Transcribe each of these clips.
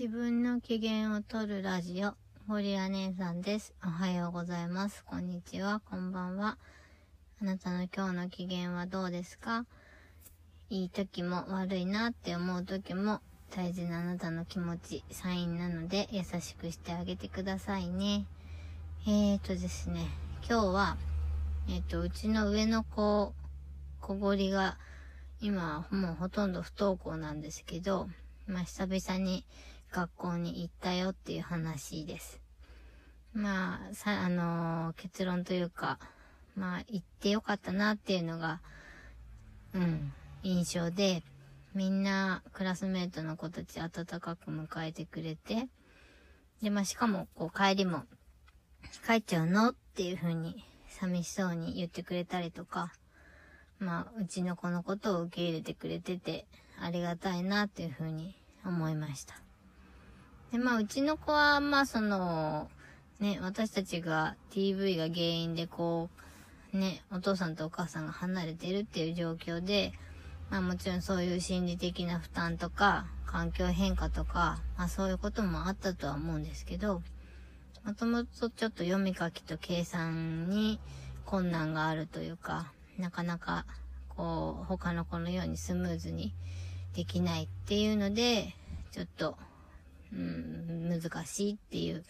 自分の機嫌を取るラジオ、ゴリラ姉さんです。おはようございます。こんにちは、こんばんは。あなたの今日の機嫌はどうですか？いい時も悪いなって思う時も大事なあなたの気持ち、サインなので優しくしてあげてくださいね。えーとですね、今日は、えっ、と、うちの上の子、小ごりが、今、もうほとんど不登校なんですけど、まあ、久々に学校に行ったよっていう話です。まあ、さ、あのー、結論というか、まあ、行ってよかったなっていうのが、うん、印象で、みんな、クラスメートの子たち温かく迎えてくれて、で、まあ、しかも、こう、帰りも、帰っちゃうのっていう風に、寂しそうに言ってくれたりとか、まあ、うちの子のことを受け入れてくれてて、ありがたいなっていう風に思いました。で、まあ、うちの子は、まあ、その、ね、私たちが TV が原因でこう、ね、お父さんとお母さんが離れてるっていう状況で、まあもちろんそういう心理的な負担とか、環境変化とか、まあそういうこともあったとは思うんですけど、もともとちょっと読み書きと計算に困難があるというか、なかなかこう他の子のようにスムーズにできないっていうので、ちょっと、うん、難しいっていう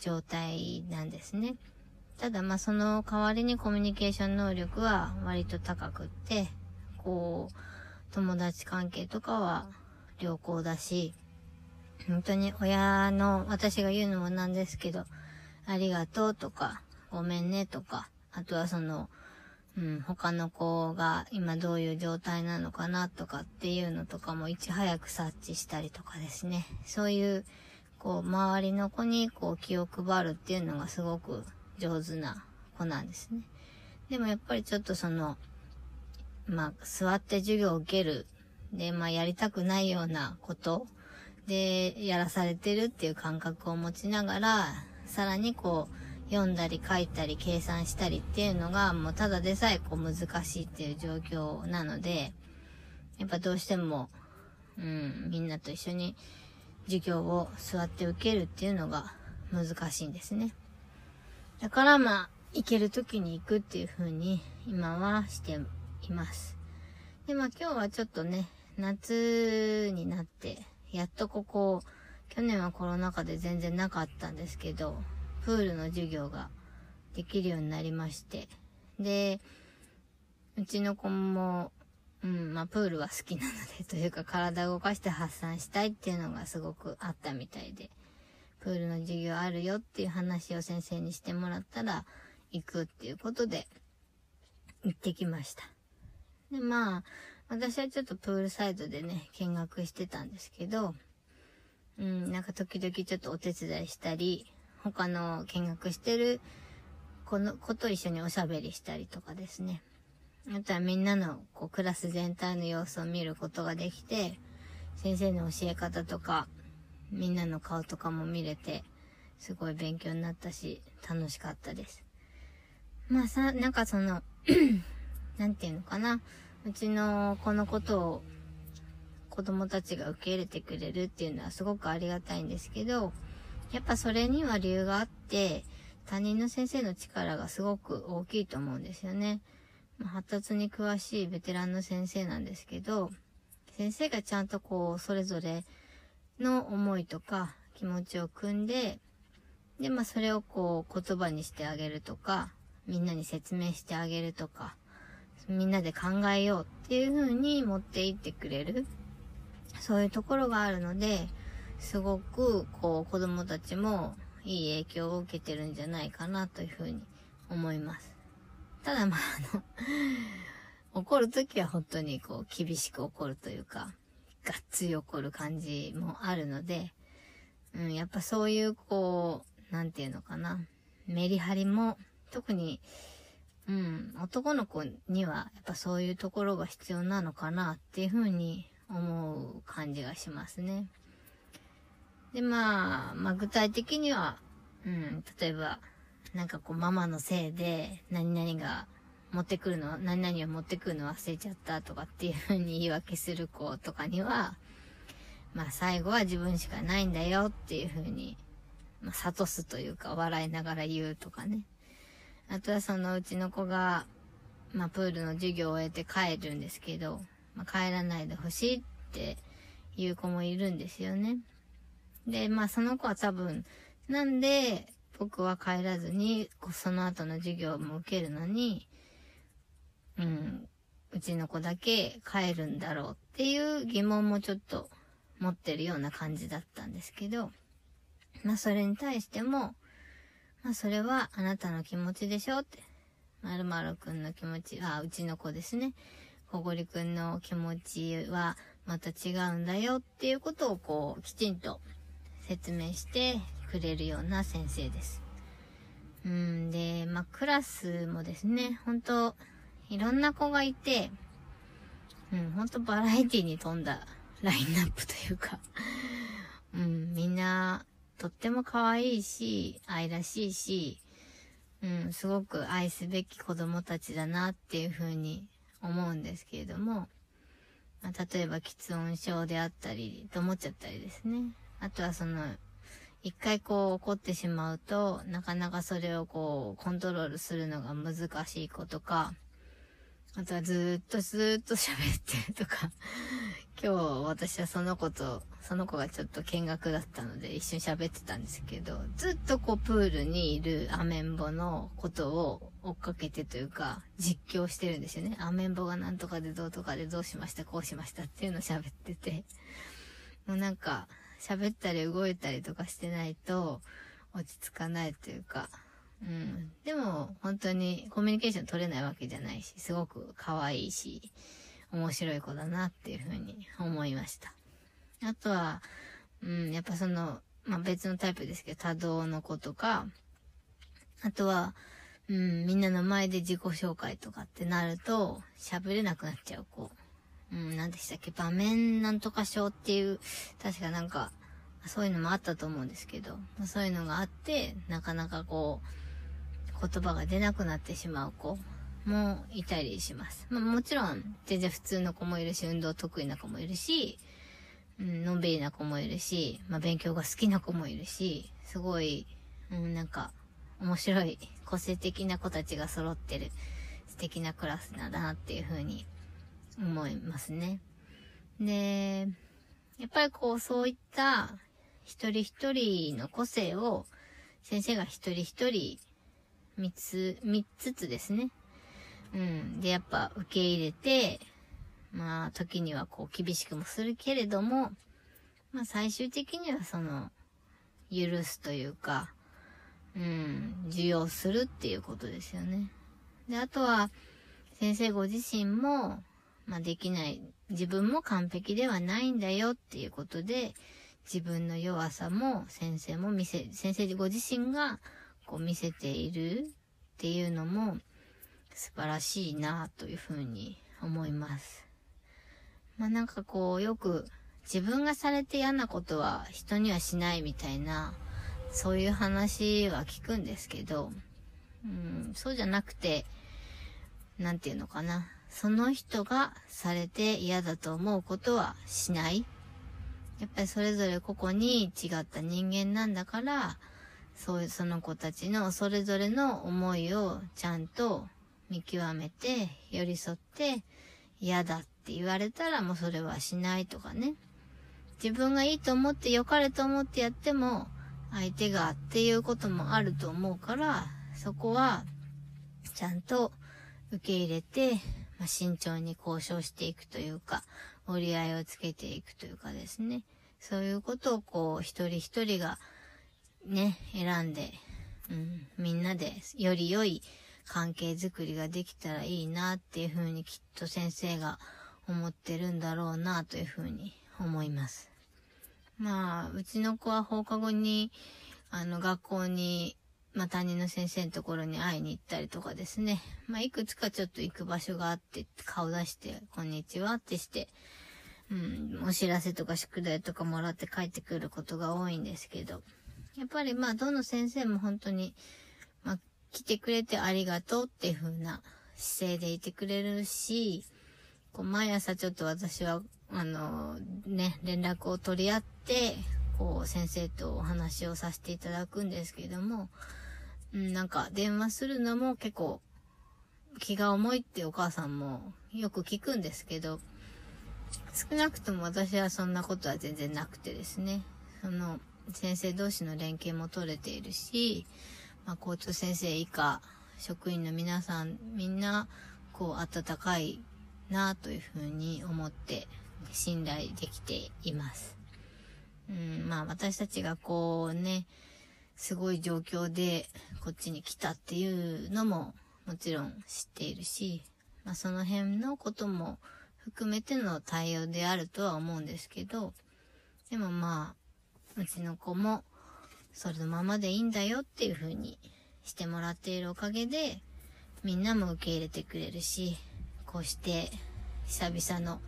状態なんですね。ただまあその代わりにコミュニケーション能力は割と高くって、こう、友達関係とかは良好だし、本当に親の、私が言うのもなんですけど、ありがとうとか、ごめんねとか、あとはその、うん、他の子が今どういう状態なのかなとかっていうのとかもいち早く察知したりとかですね。そういう、こう、周りの子にこう気を配るっていうのがすごく上手な子なんですね。でもやっぱりちょっとその、まあ、座って授業を受ける。で、まあ、やりたくないようなことで、やらされてるっていう感覚を持ちながら、さらにこう、読んだり書いたり計算したりっていうのが、もうただでさえこう難しいっていう状況なので、やっぱどうしても、うん、みんなと一緒に授業を座って受けるっていうのが難しいんですね。だからまあ、行ける時に行くっていう風に今はしています。で、まあ今日はちょっとね、夏になって、やっとここ、去年はコロナ禍で全然なかったんですけど、プールの授業ができるようになりまして、で、うちの子も、うん、まあプールは好きなので、というか体を動かして発散したいっていうのがすごくあったみたいで、プールの授業あるよっていう話を先生にしてもらったら、行くっていうことで、行ってきました。で、まあ、私はちょっとプールサイドでね、見学してたんですけど、うん、なんか時々ちょっとお手伝いしたり、他の見学してる子の子と一緒におしゃべりしたりとかですね。あとはみんなのこうクラス全体の様子を見ることができて、先生の教え方とか、みんなの顔とかも見れて、すごい勉強になったし、楽しかったです。まあさ、なんかその なんていうのかな。うちの子のことを子供たちが受け入れてくれるっていうのはすごくありがたいんですけど、やっぱそれには理由があって、他人の先生の力がすごく大きいと思うんですよね。発達に詳しいベテランの先生なんですけど、先生がちゃんとこう、それぞれの思いとか気持ちを組んで、で、まあそれをこう言葉にしてあげるとか、みんなに説明してあげるとか、みんなで考えようっていう風に持っていってくれる。そういうところがあるので、すごく、こう、子供たちもいい影響を受けてるんじゃないかなという風に思います。ただまあ、あの 怒るときは本当にこう、厳しく怒るというか、がっつり怒る感じもあるので、うん、やっぱそういうこう、なんていうのかな、メリハリも、特に、うん、男の子にはやっぱそういうところが必要なのかなっていうふうに思う感じがしますね。で、まあ、まあ具体的には、うん、例えば、なんかこうママのせいで何々が持ってくるの、何々を持ってくるの忘れちゃったとかっていうふうに言い訳する子とかには、まあ最後は自分しかないんだよっていう風に、まあ諭すというか笑いながら言うとかね。あとはそのうちの子が、まあプールの授業を終えて帰るんですけど、まあ帰らないでほしいっていう子もいるんですよね。で、まあその子は多分、なんで僕は帰らずに、その後の授業も受けるのに、うん、うちの子だけ帰るんだろうっていう疑問もちょっと持ってるような感じだったんですけど、まあそれに対しても、まあそれはあなたの気持ちでしょって。まるまるくんの気持ち、あ、うちの子ですね。こごりくんの気持ちはまた違うんだよっていうことをこう、きちんと説明してくれるような先生です。うんで、まあクラスもですね、本当いろんな子がいて、うん、ほんとバラエティに富んだラインナップというかうん、みんな、とっても可愛いし、愛らしいし、うん、すごく愛すべき子供たちだなっていうふうに思うんですけれども、まあ、例えば、喫音症であったり、と思っちゃったりですね。あとはその、一回こう怒ってしまうと、なかなかそれをこう、コントロールするのが難しい子とか、あとはずっとずっと喋ってるとか、今日私はその子と、その子がちょっと見学だったので一緒に喋ってたんですけど、ずっとこうプールにいるアメンボのことを追っかけてというか、実況してるんですよね。アメンボがなんとかでどうとかでどうしました、こうしましたっていうのを喋ってて、もうなんか、喋ったり動いたりとかしてないと落ち着かないというか、うん。でも、本当にコミュニケーション取れないわけじゃないし、すごく可愛いし、面白い子だなっていうふうに思いました。あとは、うん、やっぱその、まあ、別のタイプですけど、多動の子とか、あとは、うん、みんなの前で自己紹介とかってなると、喋れなくなっちゃう子。うん、何でしたっけ？場面なんとか症っていう、確かなんか、そういうのもあったと思うんですけど、そういうのがあって、なかなかこう、言葉が出なくなってしまう子もいたりします。まあもちろん、全然普通の子もいるし、運動得意な子もいるし、うん、のんびりな子もいるし、まあ勉強が好きな子もいるし、すごい、うん、なんか、面白い、個性的な子たちが揃ってる素敵なクラスなんだなっていうふうに思いますね。で、やっぱりこう、そういった一人一人の個性を先生が一人一人三つ、三つつですね。うん。で、やっぱ受け入れて、まあ、時にはこう厳しくもするけれども、まあ最終的にはその、許すというか、うん、受容するっていうことですよね。で、あとは、先生ご自身も、まあできない、自分も完璧ではないんだよっていうことで、自分の弱さも先生も見せ、先生ご自身がこう見せているっていうのも素晴らしいなというふうに思います。まあなんかこうよく自分がされて嫌なことは人にはしないみたいなそういう話は聞くんですけど、うん、そうじゃなくて、なんていうのかな。その人がされて嫌だと思うことはしない。やっぱりそれぞれ個々に違った人間なんだから、そういうその子たちのそれぞれの思いをちゃんと見極めて寄り添って嫌だって言われたらもうそれはしないとかね。自分がいいと思って良かれと思ってやっても相手がっていうこともあると思うからそこはちゃんと受け入れて、まあ、慎重に交渉していくというか折り合いをつけていくというかですね。そういうことをこう一人一人がね、選んで、うん、みんなでより良い関係づくりができたらいいなっていうふうにきっと先生が思ってるんだろうなというふうに思います。まあ、うちの子は放課後に、あの、学校に、まあ、担任の先生のところに会いに行ったりとかですね。まあ、いくつかちょっと行く場所があって、顔出して、こんにちはってして、うん、お知らせとか宿題とかもらって帰ってくることが多いんですけど、やっぱりまあ、どの先生も本当に、まあ、来てくれてありがとうっていう風な姿勢でいてくれるし、こう毎朝ちょっと私は、あの、ね、連絡を取り合って、こう、先生とお話をさせていただくんですけども、うん、なんか電話するのも結構気が重いってお母さんもよく聞くんですけど、少なくとも私はそんなことは全然なくてですね、その、先生同士の連携も取れているし、まあ、交通先生以下、職員の皆さん、みんな、こう、温かいなというふうに思って、信頼できています。うん、まあ、私たちがこうね、すごい状況でこっちに来たっていうのももちろん知っているし、まあ、その辺のことも含めての対応であるとは思うんですけど、でもまあ、うちの子もそれのままでいいんだよっていう風にしてもらっているおかげで、みんなも受け入れてくれるし、こうして久々の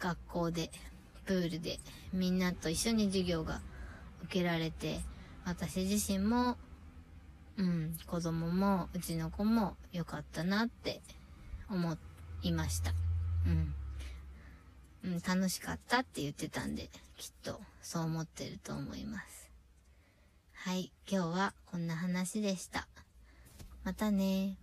学校で、プールでみんなと一緒に授業が受けられて、私自身も、うん、子供もうちの子も良かったなって思いました。うん。うん、楽しかったって言ってたんで、きっとそう思ってると思います。はい、今日はこんな話でした。またね